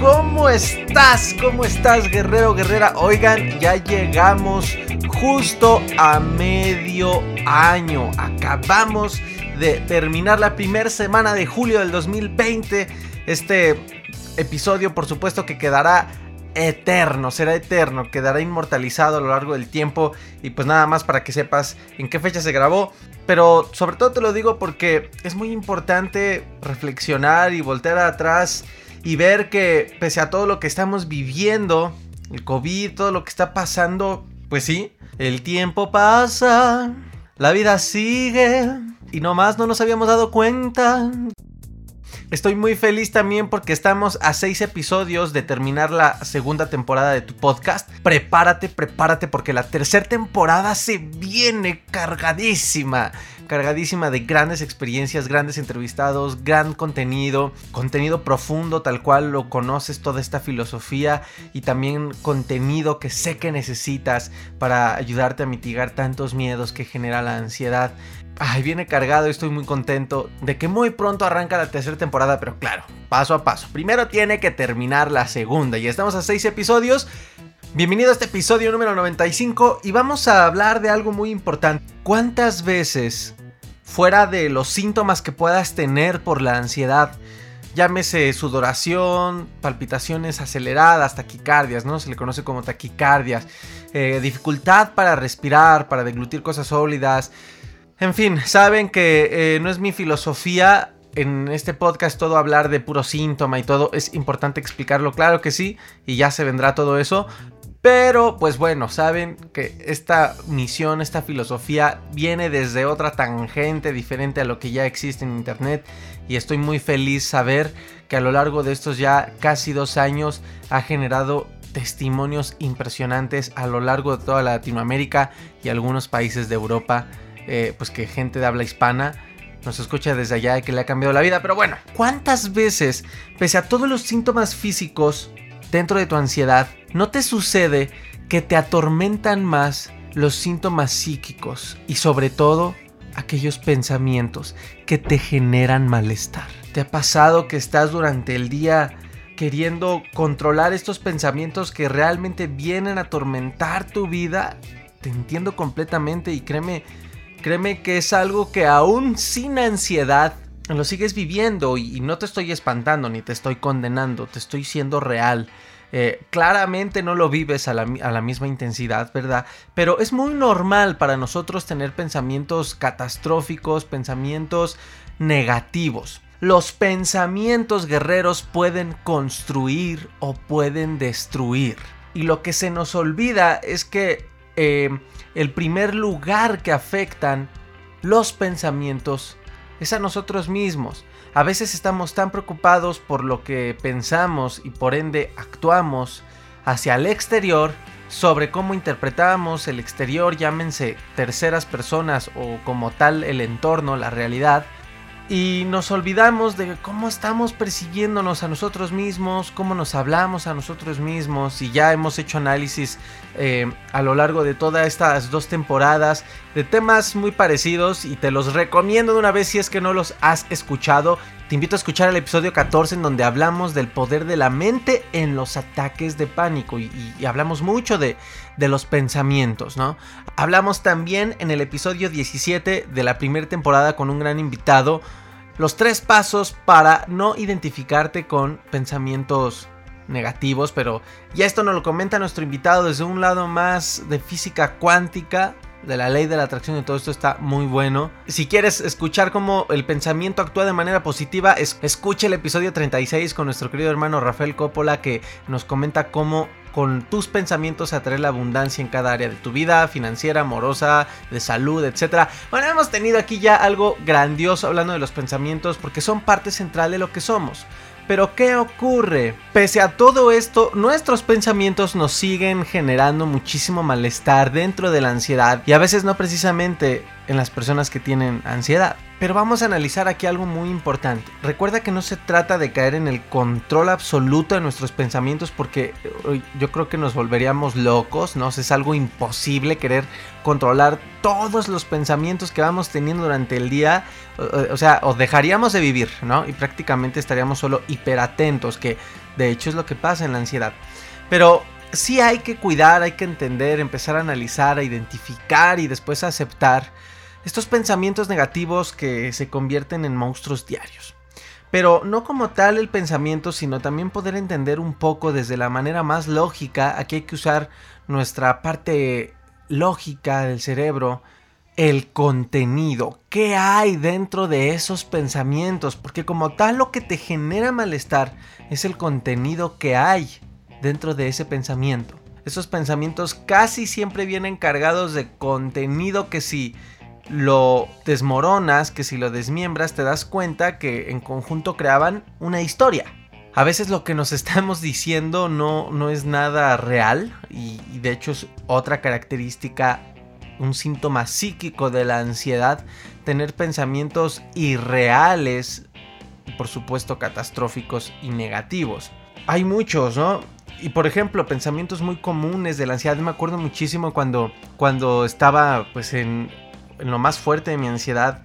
¿Cómo estás? ¿Cómo estás guerrero, guerrera? Oigan, ya llegamos justo a medio año. Acabamos de terminar la primera semana de julio del 2020. Este episodio, por supuesto, que quedará eterno, será eterno, quedará inmortalizado a lo largo del tiempo y pues nada más para que sepas en qué fecha se grabó. Pero sobre todo te lo digo porque es muy importante reflexionar y voltear atrás y ver que pese a todo lo que estamos viviendo, el COVID, todo lo que está pasando, pues sí, el tiempo pasa, la vida sigue y nomás no nos habíamos dado cuenta. Estoy muy feliz también porque estamos a seis episodios de terminar la segunda temporada de tu podcast. Prepárate, prepárate porque la tercera temporada se viene cargadísima. Cargadísima de grandes experiencias, grandes entrevistados, gran contenido, contenido profundo tal cual lo conoces, toda esta filosofía y también contenido que sé que necesitas para ayudarte a mitigar tantos miedos que genera la ansiedad. Ay, viene cargado y estoy muy contento de que muy pronto arranca la tercera temporada, pero claro, paso a paso. Primero tiene que terminar la segunda y estamos a seis episodios. Bienvenido a este episodio número 95 y vamos a hablar de algo muy importante. ¿Cuántas veces, fuera de los síntomas que puedas tener por la ansiedad, llámese sudoración, palpitaciones aceleradas, taquicardias, ¿no? Se le conoce como taquicardias, eh, dificultad para respirar, para deglutir cosas sólidas, en fin, saben que eh, no es mi filosofía en este podcast todo hablar de puro síntoma y todo. Es importante explicarlo, claro que sí, y ya se vendrá todo eso. Pero pues bueno, saben que esta misión, esta filosofía viene desde otra tangente diferente a lo que ya existe en Internet. Y estoy muy feliz saber que a lo largo de estos ya casi dos años ha generado testimonios impresionantes a lo largo de toda Latinoamérica y algunos países de Europa eh, pues que gente de habla hispana nos escucha desde allá y que le ha cambiado la vida. Pero bueno, ¿cuántas veces, pese a todos los síntomas físicos dentro de tu ansiedad, no te sucede que te atormentan más los síntomas psíquicos y sobre todo aquellos pensamientos que te generan malestar? ¿Te ha pasado que estás durante el día queriendo controlar estos pensamientos que realmente vienen a atormentar tu vida? Te entiendo completamente y créeme, Créeme que es algo que aún sin ansiedad lo sigues viviendo y, no te estoy espantando ni te estoy condenando, te estoy siendo real. Eh, claramente no lo vives a la, a la, misma intensidad, ¿verdad? Pero es muy normal para nosotros tener pensamientos catastróficos, pensamientos negativos. Los pensamientos guerreros pueden construir o pueden destruir. Y lo que se nos olvida es que eh, el primer lugar que afectan los pensamientos es a nosotros mismos. A veces estamos tan preocupados por lo que pensamos y por ende actuamos hacia el exterior sobre cómo interpretamos el exterior, llámense terceras personas o como tal el entorno, la realidad, y nos olvidamos de cómo estamos persiguiéndonos a nosotros mismos, cómo nos hablamos a nosotros mismos y ya hemos hecho análisis eh, a lo largo de todas estas dos temporadas de temas muy parecidos y te los recomiendo de una vez si es que no los has escuchado. Te invito a escuchar el episodio 14 en donde hablamos del poder de la mente en los ataques de pánico y, hablamos mucho de, de los pensamientos, ¿no? Hablamos también en el episodio 17 de la primera temporada con un gran invitado, los tres pasos para no identificarte con pensamientos negativos, pero ya esto nos lo comenta nuestro invitado desde un lado más de física cuántica, de la ley de la atracción y todo esto está muy bueno. Si quieres escuchar cómo el pensamiento actúa de manera positiva, es, escucha el episodio 36 con nuestro querido hermano Rafael Coppola que nos comenta cómo con tus pensamientos atraer la abundancia en cada área de tu vida, financiera, amorosa, de salud, etc. Bueno, hemos tenido aquí ya algo grandioso hablando de los pensamientos porque son parte central de lo que somos. Pero ¿qué ocurre? Pese a todo esto, nuestros pensamientos nos siguen generando muchísimo malestar dentro de la ansiedad y a veces no precisamente en las personas que tienen ansiedad. Pero vamos a analizar aquí algo muy importante. Recuerda que no se trata de caer en el control absoluto de nuestros pensamientos porque eh, yo creo que nos volveríamos locos, ¿no? Es algo imposible querer controlar todos los pensamientos que vamos teniendo durante el día. O, sea, o dejaríamos de vivir, ¿no? Y prácticamente estaríamos solo hiperatentos, que de hecho es lo que pasa en la ansiedad. Pero sí hay que cuidar, hay que entender, empezar a analizar, a identificar y después a aceptar estos pensamientos negativos que se convierten en monstruos diarios. Pero no como tal el pensamiento, sino también poder entender un poco desde la manera más lógica, aquí hay que usar nuestra parte lógica del cerebro, el contenido, qué hay dentro de esos pensamientos, porque como tal lo que te genera malestar es el contenido que hay dentro de ese pensamiento. Esos pensamientos casi siempre vienen cargados de contenido que si lo desmoronas, que si lo desmiembras, te das cuenta que en conjunto creaban una historia. A veces lo que nos estamos diciendo no, no es nada real y, de hecho es otra característica, un síntoma psíquico de la ansiedad, tener pensamientos irreales, por supuesto catastróficos y negativos. Hay muchos, ¿no? Y por ejemplo, pensamientos muy comunes de la ansiedad. Me acuerdo muchísimo cuando, cuando estaba pues en, en lo más fuerte de mi ansiedad,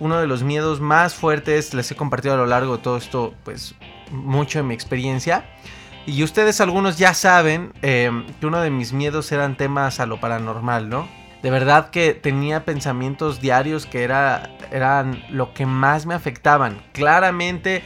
uno de los miedos más fuertes, les he compartido a lo largo de todo esto, pues mucho de mi experiencia. Y ustedes algunos ya saben em, que uno de mis miedos eran temas a lo paranormal, ¿no? De verdad que tenía pensamientos diarios que era, eran lo que más me afectaban. Claramente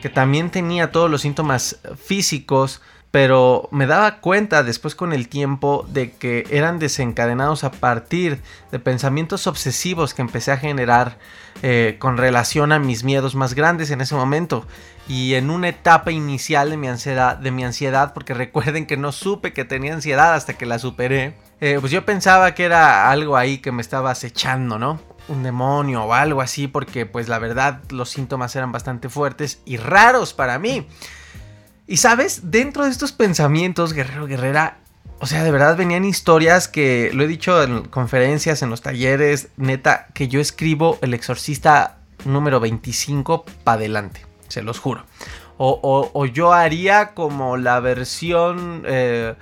que también tenía todos los síntomas físicos, pero me daba cuenta después con el tiempo de que eran desencadenados a partir de pensamientos obsesivos que empecé a generar eh, con relación a mis miedos más grandes en ese momento y en una etapa inicial de mi ansiedad, de mi ansiedad porque recuerden que no supe que tenía ansiedad hasta que la superé, eh, pues yo pensaba que era algo ahí que me estaba acechando, ¿no? un demonio o algo así porque pues la verdad los síntomas eran bastante fuertes y raros para mí. Y sabes, dentro de estos pensamientos, Guerrero Guerrera, o sea, de verdad venían historias que lo he dicho en conferencias, en los talleres, neta, que yo escribo El Exorcista número 25 para adelante, se los juro. O, yo haría como la versión eh,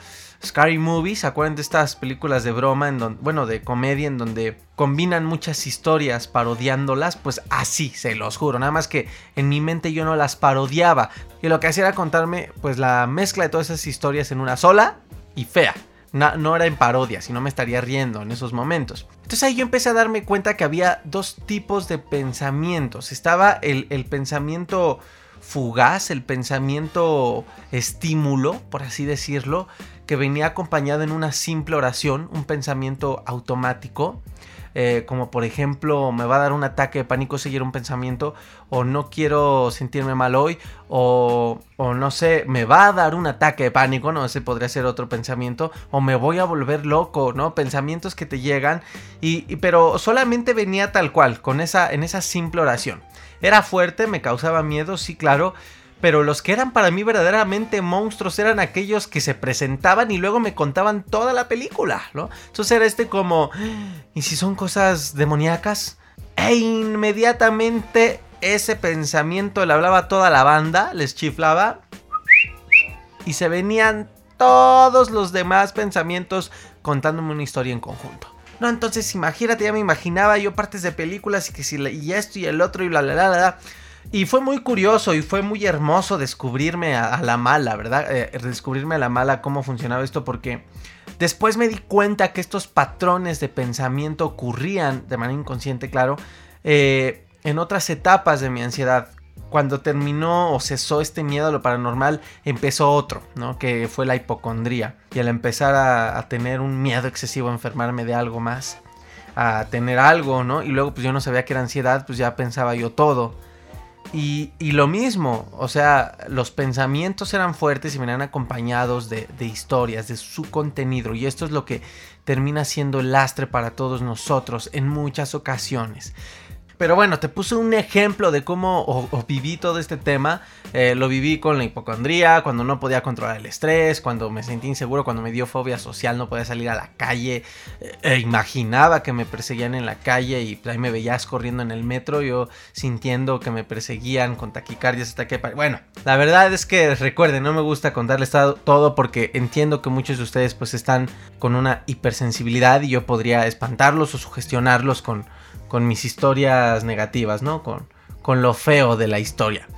Scary Movie, ¿se de estas películas de broma, en donde, bueno, de comedia, en donde combinan muchas historias parodiándolas? Pues así, se los juro. Nada más que en mi mente yo no las parodiaba. Y lo que hacía era contarme, pues, la mezcla de todas esas historias en una sola y fea. No, era en parodia, sino me estaría riendo en esos momentos. Entonces ahí yo empecé a darme cuenta que había dos tipos de pensamientos. Estaba el pensamiento fugaz, el pensamiento estímulo, por así decirlo, que venía acompañado en una simple oración, un pensamiento automático, eh, como por ejemplo me va a dar un ataque de pánico seguir un pensamiento, o no quiero sentirme mal hoy, o, o, no sé, me va a dar un ataque de pánico, no sé, podría ser otro pensamiento, o me voy a volver loco, ¿no? Pensamientos que te llegan, y, pero solamente venía tal cual, con esa, en esa simple oración. Era fuerte, me causaba miedo, sí, claro, pero los que eran para mí verdaderamente monstruos eran aquellos que se presentaban y luego me contaban toda la película, ¿no? Entonces era este como, ¿y si son cosas demoníacas? E inmediatamente ese pensamiento le hablaba a toda la banda, les chiflaba y se venían todos los demás pensamientos contándome una historia en conjunto. No, entonces imagínate, ya me imaginaba yo partes de películas y que si y esto y el otro y bla bla bla bla. Y fue muy curioso y fue muy hermoso descubrirme a, la mala, ¿verdad? Eh, descubrirme a la mala cómo funcionaba esto porque después me di cuenta que estos patrones de pensamiento ocurrían de manera inconsciente, claro, eh, en otras etapas de mi ansiedad cuando terminó o cesó este miedo a lo paranormal, empezó otro, ¿no? Que fue la hipocondría. Y al empezar a, tener un miedo excesivo a enfermarme de algo más, a tener algo, ¿no? Y luego pues yo no sabía que era ansiedad, pues ya pensaba yo todo. Y, lo mismo, o sea, los pensamientos eran fuertes y venían acompañados de, historias, de su contenido. Y esto es lo que termina siendo lastre para todos nosotros en muchas ocasiones. Pero bueno, te puse un ejemplo de cómo viví todo este tema. Eh, lo viví con la hipocondría, cuando no podía controlar el estrés, cuando me sentí inseguro, cuando me dio fobia social, no podía salir a la calle. Eh, e imaginaba que me perseguían en la calle y ahí me veías corriendo en el metro, yo sintiendo que me perseguían con taquicardias hasta que... Bueno, la verdad es que recuerden, no me gusta contarles todo porque entiendo que muchos de ustedes pues están con una hipersensibilidad y yo podría espantarlos o sugestionarlos con con mis historias negativas, ¿no? Con, con lo feo de la historia.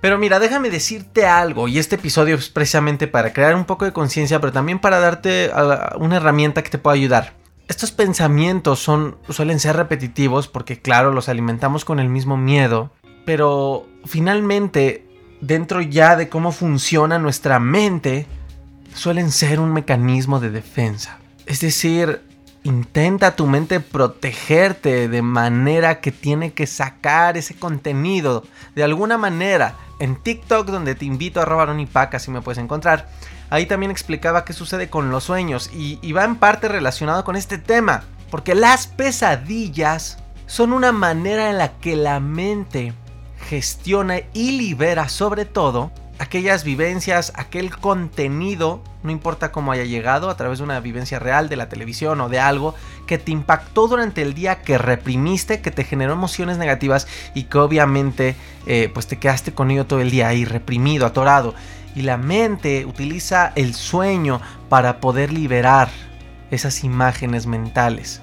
Pero mira, déjame decirte algo, y este episodio es precisamente para crear un poco de conciencia, pero también para darte una herramienta que te pueda ayudar. Estos pensamientos son, suelen ser repetitivos porque claro, los alimentamos con el mismo miedo, pero finalmente, dentro ya de cómo funciona nuestra mente, suelen ser un mecanismo de defensa. Es decir, Intenta tu mente protegerte de manera que tiene que sacar ese contenido de alguna manera. En TikTok, donde te invito a robar un IPAC, así me puedes encontrar. Ahí también explicaba qué sucede con los sueños y, y va en parte relacionado con este tema. Porque las pesadillas son una manera en la que la mente gestiona y libera sobre todo aquellas vivencias, aquel contenido, no importa cómo haya llegado, a través de una vivencia real de la televisión o de algo que te impactó durante el día, que reprimiste, que te generó emociones negativas y que obviamente eh, pues te quedaste con ello todo el día ahí reprimido, atorado. Y la mente utiliza el sueño para poder liberar esas imágenes mentales.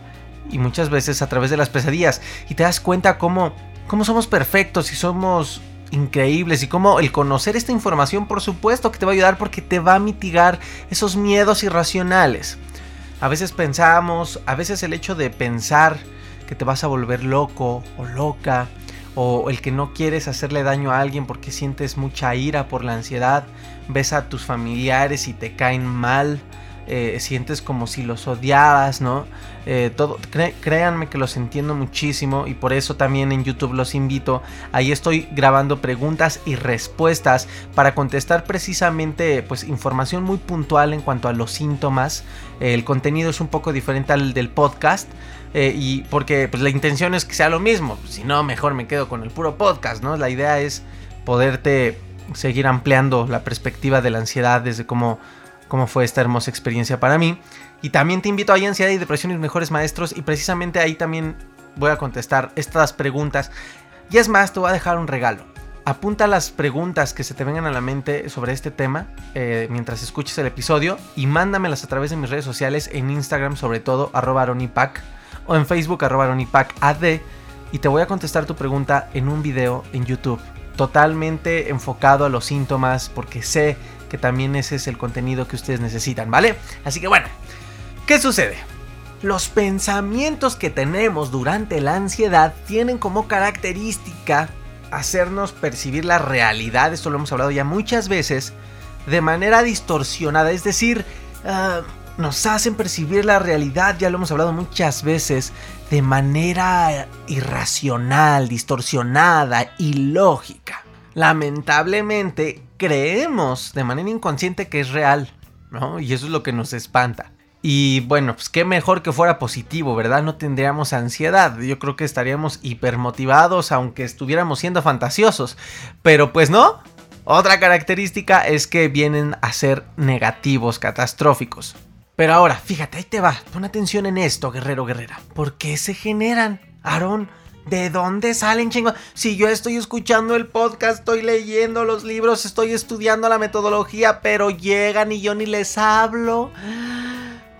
Y muchas veces a través de las pesadillas. Y te das cuenta cómo, cómo somos perfectos y somos increíbles y como el conocer esta información por supuesto que te va a ayudar porque te va a mitigar esos miedos irracionales. A veces pensamos, a veces el hecho de pensar que te vas a volver loco o loca o el que no quieres hacerle daño a alguien porque sientes mucha ira por la ansiedad, ves a tus familiares y te caen mal, eh, sientes como si los odiaras, ¿no? Eh, todo, créanme que los entiendo muchísimo y por eso también en YouTube los invito. Ahí estoy grabando preguntas y respuestas para contestar precisamente pues información muy puntual en cuanto a los síntomas. el contenido es un poco diferente al del podcast. Eh, y porque pues, la intención es que sea lo mismo. Si no, mejor me quedo con el puro podcast, ¿no? La idea es poderte seguir ampliando la perspectiva de la ansiedad desde cómo cómo fue esta hermosa experiencia para mí. Y también te invito a Ansiedad y Depresión y Mejores Maestros y precisamente ahí también voy a contestar estas preguntas. Y es más, te voy a dejar un regalo. Apunta las preguntas que se te vengan a la mente sobre este tema eh, mientras escuches el episodio y mándamelas a través de mis redes sociales en Instagram sobre todo arroba aronipac o en Facebook arroba ad y te voy a contestar tu pregunta en un video en YouTube totalmente enfocado a los síntomas porque sé que también ese es el contenido que ustedes necesitan, ¿vale? Así que bueno, ¿qué sucede? Los pensamientos que tenemos durante la ansiedad tienen como característica hacernos percibir la realidad, esto lo hemos hablado ya muchas veces, de manera distorsionada, es decir, ah, nos hacen percibir la realidad, ya lo hemos hablado muchas veces, de manera irracional, distorsionada, ilógica. Lamentablemente, creemos de manera inconsciente que es real, ¿no? Y eso es lo que nos espanta. Y bueno, pues qué mejor que fuera positivo, ¿verdad? No tendríamos ansiedad. Yo creo que estaríamos hipermotivados aunque estuviéramos siendo fantasiosos. Pero pues no. Otra característica es que vienen a ser negativos, catastróficos. Pero ahora, fíjate, ahí te va. Pon atención en esto, guerrero, guerrera. ¿Por qué se generan? Aarón, ¿De dónde salen chingos? Si yo estoy escuchando el podcast, estoy leyendo los libros, estoy estudiando la metodología, pero llegan y yo ni les hablo.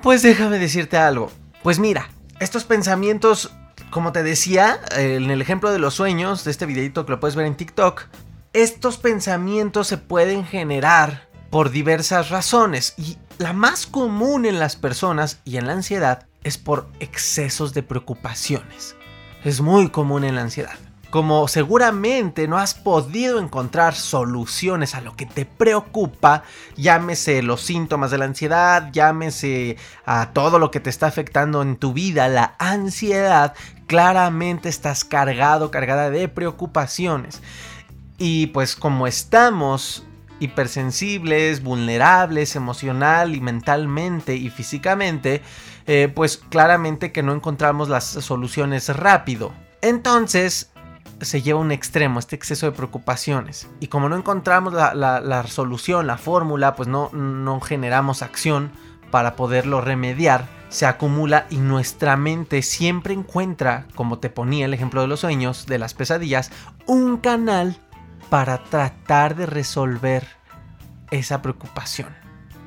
Pues déjame decirte algo. Pues mira, estos pensamientos, como te decía, en el ejemplo de los sueños, de este videito que lo puedes ver en TikTok, estos pensamientos se pueden generar por diversas razones y la más común en las personas y en la ansiedad es por excesos de preocupaciones. Es muy común en la ansiedad. Como seguramente no has podido encontrar soluciones a lo que te preocupa, llámese los síntomas de la ansiedad, llámese a todo lo que te está afectando en tu vida, la ansiedad, claramente estás cargado, cargada de preocupaciones. Y pues como estamos hipersensibles, vulnerables emocional y mentalmente y físicamente, eh, pues claramente que no encontramos las soluciones rápido. Entonces se lleva un extremo, este exceso de preocupaciones. Y como no encontramos la, solución, la fórmula, pues no, no generamos acción para poderlo remediar, se acumula y nuestra mente siempre encuentra, como te ponía el ejemplo de los sueños, de las pesadillas, un canal para tratar de resolver esa preocupación.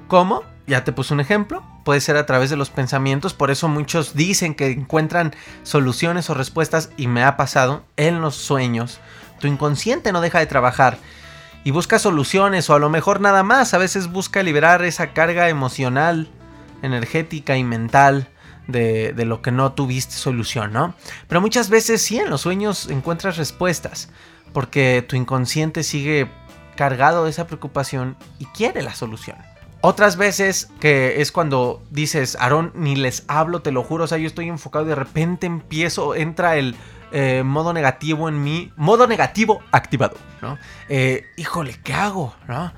¿Cómo? Ya te puse un ejemplo. Puede ser a través de los pensamientos. Por eso muchos dicen que encuentran soluciones o respuestas. Y me ha pasado en los sueños. Tu inconsciente no deja de trabajar. Y busca soluciones. O a lo mejor nada más. A veces busca liberar esa carga emocional, energética y mental. De, lo que no tuviste solución, ¿no? Pero muchas veces sí, en los sueños encuentras respuestas porque tu inconsciente sigue cargado de esa preocupación y quiere la solución. Otras veces que es cuando dices, Aarón, ni les hablo, te lo juro, o sea, yo estoy enfocado y de repente empiezo, entra el eh, modo negativo en mí, modo negativo activado, ¿no? Eh, híjole, ¿qué hago? ¿no?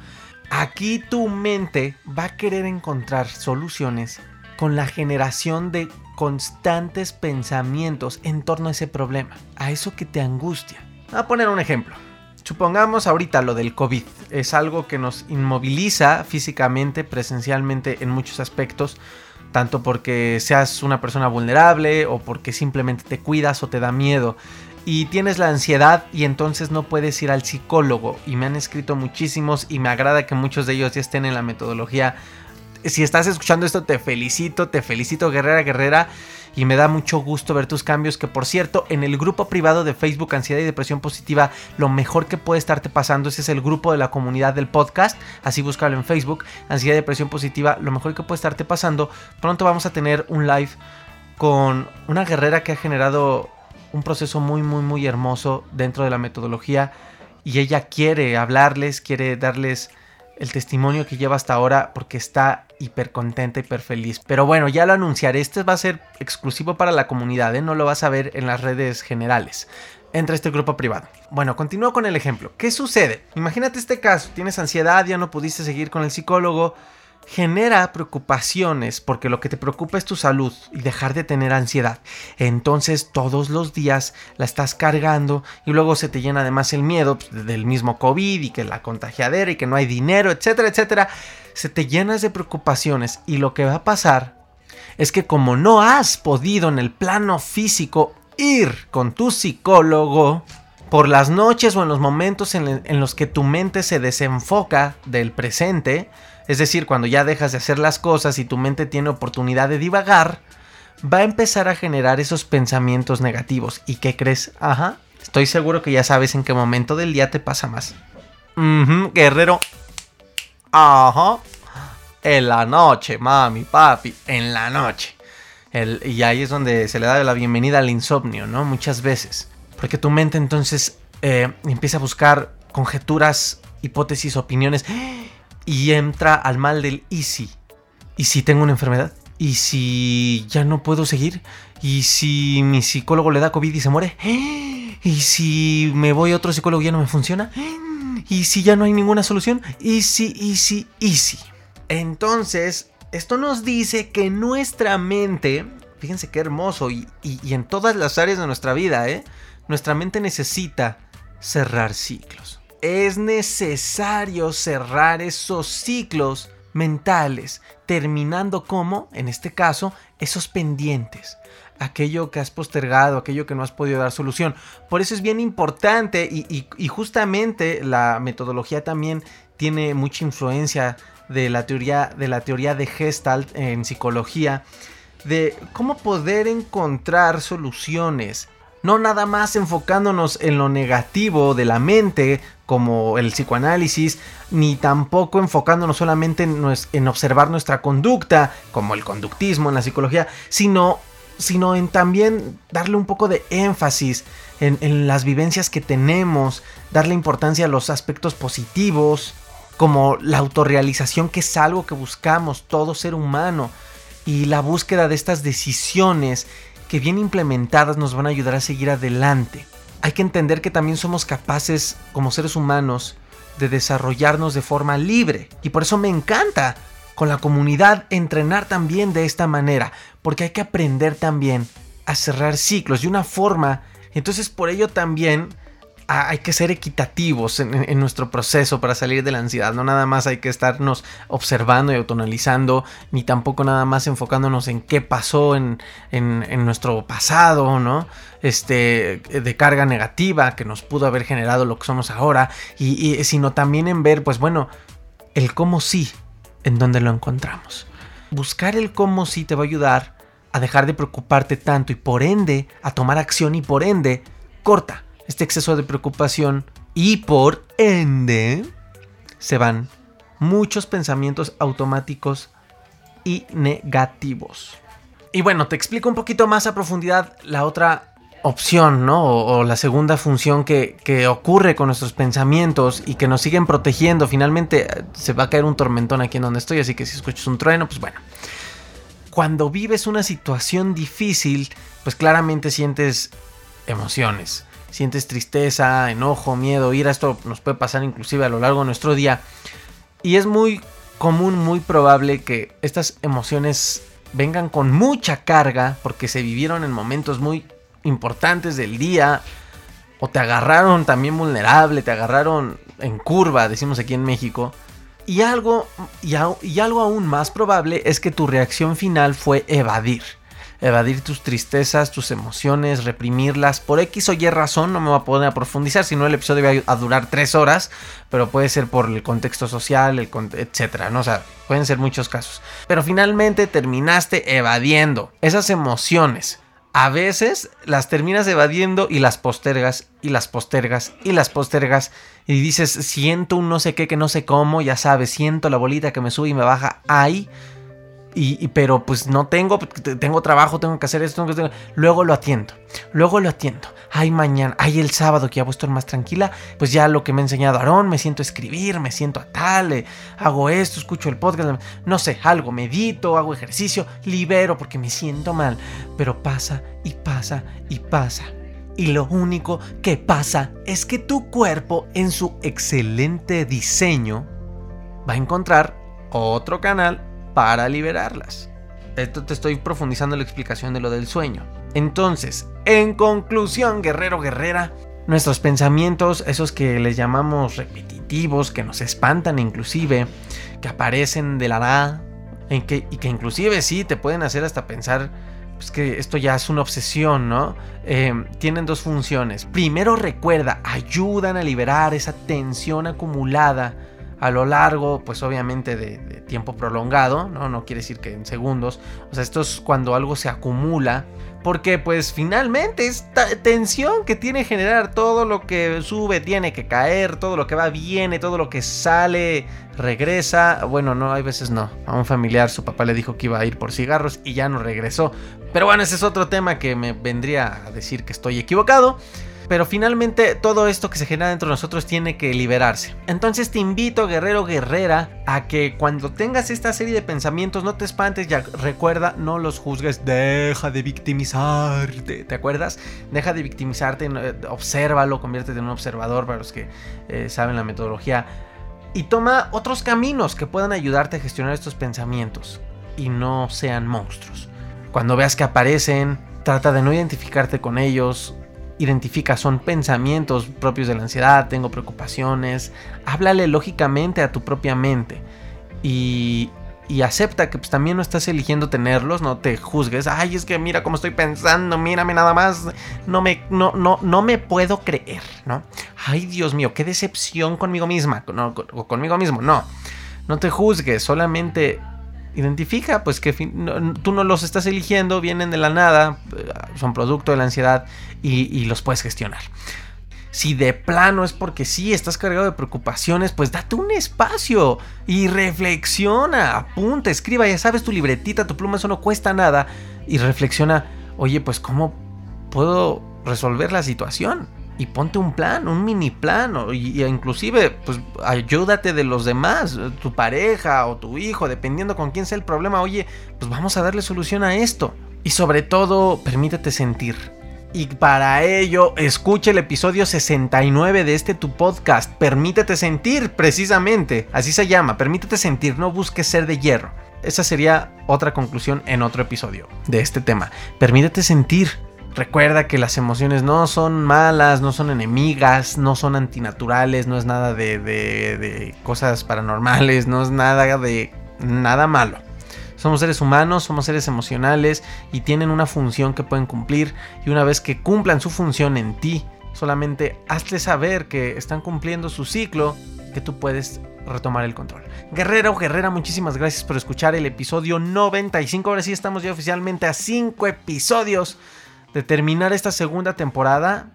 Aquí tu mente va a querer encontrar soluciones con la generación de constantes pensamientos en torno a ese problema, a eso que te angustia. Voy a poner un ejemplo. Supongamos ahorita lo del COVID. Es algo que nos inmoviliza físicamente, presencialmente en muchos aspectos. Tanto porque seas una persona vulnerable o porque simplemente te cuidas o te da miedo. Y tienes la ansiedad y entonces no puedes ir al psicólogo. Y me han escrito muchísimos y me agrada que muchos de ellos ya estén en la metodología. Si estás escuchando esto, te felicito, te felicito, guerrera, guerrera y me da mucho gusto ver tus cambios. Que por cierto, en el grupo privado de Facebook Ansiedad y Depresión Positiva, lo mejor que puede estarte pasando, ese es el grupo de la comunidad del podcast, así búscalo en Facebook, Ansiedad y Depresión Positiva, lo mejor que puede estarte pasando. Pronto vamos a tener un live con una guerrera que ha generado un proceso muy, muy, muy hermoso dentro de la metodología y ella quiere hablarles, quiere darles el testimonio que lleva hasta ahora porque está hiper contenta, hiper feliz. Pero bueno, ya lo anunciaré. Este va a ser exclusivo para la comunidad, ¿eh? no lo vas a ver en las redes generales. Entre este grupo privado. Bueno, continúo con el ejemplo. ¿Qué sucede? Imagínate este caso. Tienes ansiedad, ya no pudiste seguir con el psicólogo genera preocupaciones porque lo que te preocupa es tu salud y dejar de tener ansiedad. Entonces todos los días la estás cargando y luego se te llena además el miedo pues, del mismo COVID y que la contagiadera y que no hay dinero, etcétera, etcétera. Se te llenas de preocupaciones y lo que va a pasar es que como no has podido en el plano físico ir con tu psicólogo, por las noches o en los momentos en, en los que tu mente se desenfoca del presente, es decir, cuando ya dejas de hacer las cosas y tu mente tiene oportunidad de divagar, va a empezar a generar esos pensamientos negativos. ¿Y qué crees? Ajá, estoy seguro que ya sabes en qué momento del día te pasa más. guerrero. Ajá. En la noche, mami, papi, en la noche. y ahí es donde se le da la bienvenida al insomnio, ¿no? Muchas veces. Porque tu mente entonces eh, empieza a buscar conjeturas, hipótesis, opiniones y entra al mal del ¿y si? ¿Y si tengo una enfermedad? ¿Y si ya no puedo seguir? ¿Y si mi psicólogo le da COVID y se muere? ¿Y si me voy a otro psicólogo y ya no me funciona? ¿Y si ya no hay ninguna solución? ¿Y si, y si, y si? Entonces, esto nos dice que nuestra mente, fíjense qué hermoso, y, y en todas las áreas de nuestra vida, ¿eh? nuestra mente necesita cerrar ciclos es necesario cerrar esos ciclos mentales, terminando como, en este caso, esos pendientes, aquello que has postergado, aquello que no has podido dar solución. Por eso es bien importante y, justamente la metodología también tiene mucha influencia de la teoría de la teoría de Gestalt en psicología de cómo poder encontrar soluciones no nada más enfocándonos en lo negativo de la mente, como el psicoanálisis, ni tampoco enfocándonos solamente en, observar nuestra conducta, como el conductismo en la psicología, sino, sino en también darle un poco de énfasis en, en las vivencias que tenemos, darle importancia a los aspectos positivos, como la autorrealización, que es algo que buscamos todo ser humano, y la búsqueda de estas decisiones que bien implementadas nos van a ayudar a seguir adelante. Hay que entender que también somos capaces como seres humanos de desarrollarnos de forma libre. Y por eso me encanta con la comunidad entrenar también de esta manera, porque hay que aprender también a cerrar ciclos de una forma. Entonces por ello también hay que ser equitativos en, nuestro proceso para salir de la ansiedad. No nada más hay que estarnos observando y autonalizando, ni tampoco nada más enfocándonos en qué pasó en, nuestro pasado, ¿no? Este, de carga negativa que nos pudo haber generado lo que somos ahora, y, sino también en ver, pues bueno, el cómo sí, en donde lo encontramos. Buscar el cómo sí te va a ayudar a dejar de preocuparte tanto y por ende a tomar acción y por ende corta este exceso de preocupación y por ende se van muchos pensamientos automáticos y negativos. Y bueno, te explico un poquito más a profundidad la otra opción, ¿no? O, la segunda función que, que, ocurre con nuestros pensamientos y que nos siguen protegiendo. Finalmente eh, se va a caer un tormentón aquí en donde estoy, así que si escuchas un trueno, pues bueno. Cuando vives una situación difícil, pues claramente sientes emociones sientes tristeza, enojo, miedo, ira, esto nos puede pasar inclusive a lo largo de nuestro día. Y es muy común, muy probable que estas emociones vengan con mucha carga porque se vivieron en momentos muy importantes del día o te agarraron también vulnerable, te agarraron en curva, decimos aquí en México. Y algo, y, y algo aún más probable es que tu reacción final fue evadir evadir tus tristezas, tus emociones, reprimirlas. Por X o Y razón, no me voy a poder profundizar, si no el episodio va a durar tres horas, pero puede ser por el contexto social, etcétera, ¿no? O sea, pueden ser muchos casos. Pero finalmente terminaste evadiendo esas emociones. A veces las terminas evadiendo y las postergas y las postergas y las postergas y dices siento un no sé qué que no sé cómo, ya sabes, siento la bolita que me sube y me baja ahí pero pues no tengo, tengo trabajo, tengo que hacer esto, luego lo atiendo, luego lo atiendo. Ay, mañana, ay, el sábado que ya voy a estar más tranquila, pues ya lo que me ha enseñado Aarón, me siento a escribir, me siento a tal, eh, hago esto, escucho el podcast, no sé, algo, medito, hago ejercicio, libero porque me siento mal, pero pasa y pasa y pasa. Y lo único que pasa es que tu cuerpo en su excelente diseño va a encontrar otro canal para liberarlas. Esto te estoy profundizando la explicación de lo del sueño. Entonces, en conclusión, guerrero, guerrera, nuestros pensamientos, esos que les llamamos repetitivos, que nos espantan inclusive, que aparecen de la nada, en que, y que inclusive sí te pueden hacer hasta pensar pues que esto ya es una obsesión, ¿no? Eh, tienen dos funciones. Primero recuerda, ayudan a liberar esa tensión acumulada a lo largo, pues obviamente de, tiempo prolongado, ¿no? No quiere decir que en segundos. O sea, esto es cuando algo se acumula. Porque pues finalmente esta tensión que tiene generar todo lo que sube tiene que caer, todo lo que va viene, todo lo que sale regresa. Bueno, no, hay veces no. A un familiar su papá le dijo que iba a ir por cigarros y ya no regresó. Pero bueno, ese es otro tema que me vendría a decir que estoy equivocado. Pero finalmente todo esto que se genera dentro de nosotros tiene que liberarse. Entonces te invito, guerrero, guerrera, a que cuando tengas esta serie de pensamientos no te espantes, ya recuerda, no los juzgues, deja de victimizarte, ¿te acuerdas? Deja de victimizarte, eh, obsérvalo, conviértete en un observador para los que eh, saben la metodología. Y toma otros caminos que puedan ayudarte a gestionar estos pensamientos y no sean monstruos. Cuando veas que aparecen, trata de no identificarte con ellos, identifica, son pensamientos propios de la ansiedad, tengo preocupaciones, háblale lógicamente a tu propia mente y, y acepta que pues, también no estás eligiendo tenerlos, no te juzgues. Ay, es que mira cómo estoy pensando, mírame nada más. No me, no, no, no me puedo creer, ¿no? Ay, Dios mío, qué decepción conmigo misma, o conmigo mismo. No, no te juzgues, solamente identifica pues que tú no los estás eligiendo, vienen de la nada, eh, son producto de la ansiedad y los puedes gestionar. Si de plano es porque sí estás cargado de preocupaciones, pues date un espacio y reflexiona, apunta, escriba, ya sabes, tu libretita, tu pluma, eso no cuesta nada. Y reflexiona, oye, pues ¿cómo puedo resolver la situación? Y ponte un plan, un mini plan, y, inclusive, pues ayúdate de los demás, tu pareja o tu hijo, dependiendo con quién sea el problema, oye, pues vamos a darle solución a esto. Y sobre todo, permítete sentir y para ello, escuche el episodio 69 de este tu podcast. Permítete sentir, precisamente. Así se llama, permítete sentir, no busques ser de hierro. Esa sería otra conclusión en otro episodio de este tema. Permítete sentir. Recuerda que las emociones no son malas, no son enemigas, no son antinaturales, no es nada de, de, cosas paranormales, no es nada de nada malo. Somos seres humanos, somos seres emocionales y tienen una función que pueden cumplir y una vez que cumplan su función en ti, solamente hazle saber que están cumpliendo su ciclo, que tú puedes retomar el control. Guerrero, guerrera, muchísimas gracias por escuchar el episodio 95. Ahora sí estamos ya oficialmente a 5 episodios de terminar esta segunda temporada.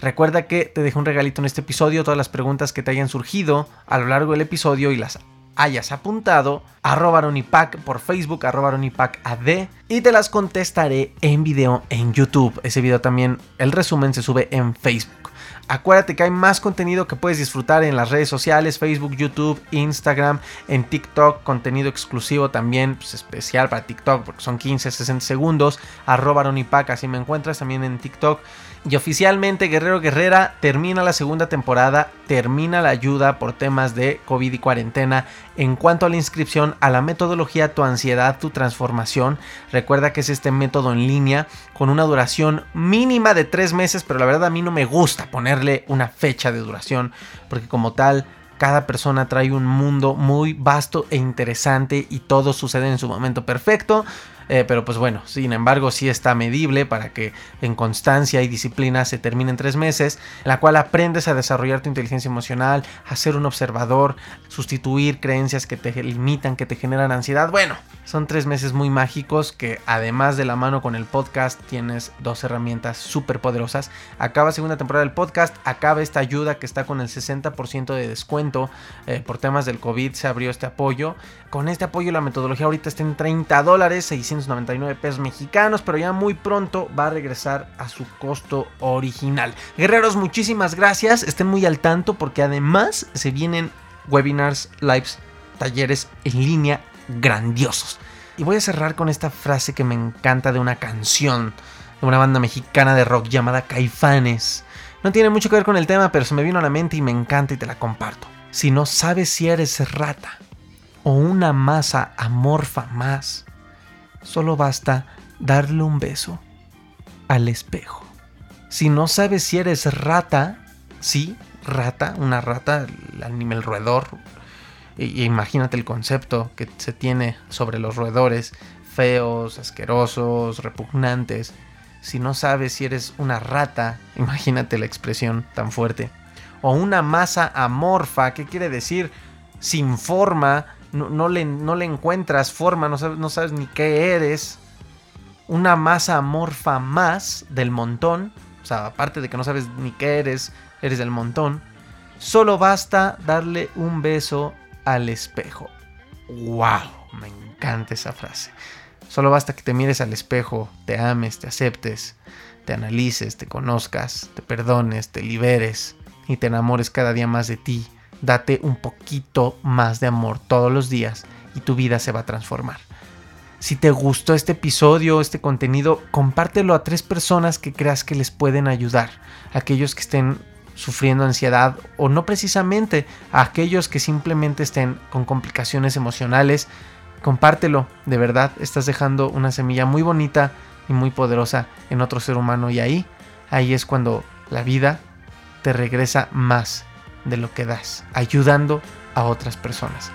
Recuerda que te dejo un regalito en este episodio, todas las preguntas que te hayan surgido a lo largo del episodio y las hayas apuntado, arroba Ronipac por Facebook, arroba Ronipac AD y te las contestaré en video en YouTube. Ese video también, el resumen se sube en Facebook. Acuérdate que hay más contenido que puedes disfrutar en las redes sociales, Facebook, YouTube, Instagram, en TikTok, contenido exclusivo también, pues, especial para TikTok porque son 15, 60 segundos, arroba así me encuentras también en TikTok. Y oficialmente Guerrero Guerrera termina la segunda temporada, termina la ayuda por temas de COVID y cuarentena. En cuanto a la inscripción a la metodología Tu ansiedad, tu transformación, recuerda que es este método en línea con una duración mínima de tres meses, pero la verdad a mí no me gusta ponerle una fecha de duración, porque como tal cada persona trae un mundo muy vasto e interesante y todo sucede en su momento perfecto. Eh, pero pues bueno, sin embargo sí está medible para que en constancia y disciplina se termine en tres meses, en la cual aprendes a desarrollar tu inteligencia emocional, a ser un observador, sustituir creencias que te limitan, que te generan ansiedad. Bueno, son tres meses muy mágicos que además de la mano con el podcast tienes dos herramientas súper poderosas. Acaba segunda temporada del podcast, acaba esta ayuda que está con el 60% de descuento eh, por temas del COVID, se abrió este apoyo. Con este apoyo la metodología ahorita está en 30 dólares, 699 pesos mexicanos, pero ya muy pronto va a regresar a su costo original. Guerreros, muchísimas gracias, estén muy al tanto porque además se vienen webinars, lives, talleres en línea grandiosos. Y voy a cerrar con esta frase que me encanta de una canción de una banda mexicana de rock llamada Caifanes. No tiene mucho que ver con el tema, pero se me vino a la mente y me encanta y te la comparto. Si no sabes si eres rata o una masa amorfa más, solo basta darle un beso al espejo. Si no sabes si eres rata, sí, rata, una rata, el animal roedor, imagínate el concepto que se tiene sobre los roedores feos, asquerosos, repugnantes. Si no sabes si eres una rata, imagínate la expresión tan fuerte. O una masa amorfa, ¿qué quiere decir? Sin forma, no, le, no le, encuentras forma, no sabes, no sabes ni qué eres. Una masa amorfa más del montón, o sea, aparte de que no sabes ni qué eres, eres del montón. Solo basta darle un beso al espejo. ¡Wow! Me encanta esa frase. Solo basta que te mires al espejo, te ames, te aceptes, te analices, te conozcas, te perdones, te liberes y te enamores cada día más de ti. Date un poquito más de amor todos los días y tu vida se va a transformar. Si te gustó este episodio, este contenido, compártelo a tres personas que creas que les pueden ayudar. Aquellos que estén sufriendo ansiedad o no precisamente a aquellos que simplemente estén con complicaciones emocionales. Compártelo, de verdad, estás dejando una semilla muy bonita y muy poderosa en otro ser humano y ahí, ahí es cuando la vida te regresa más de lo que das, ayudando a otras personas.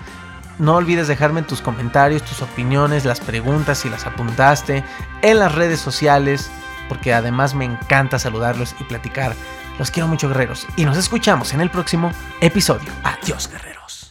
no olvides dejarme tus comentarios, tus opiniones, las preguntas si las apuntaste en las redes sociales, porque además me encanta saludarlos y platicar. Los quiero mucho guerreros y nos escuchamos en el próximo episodio. Adiós guerreros.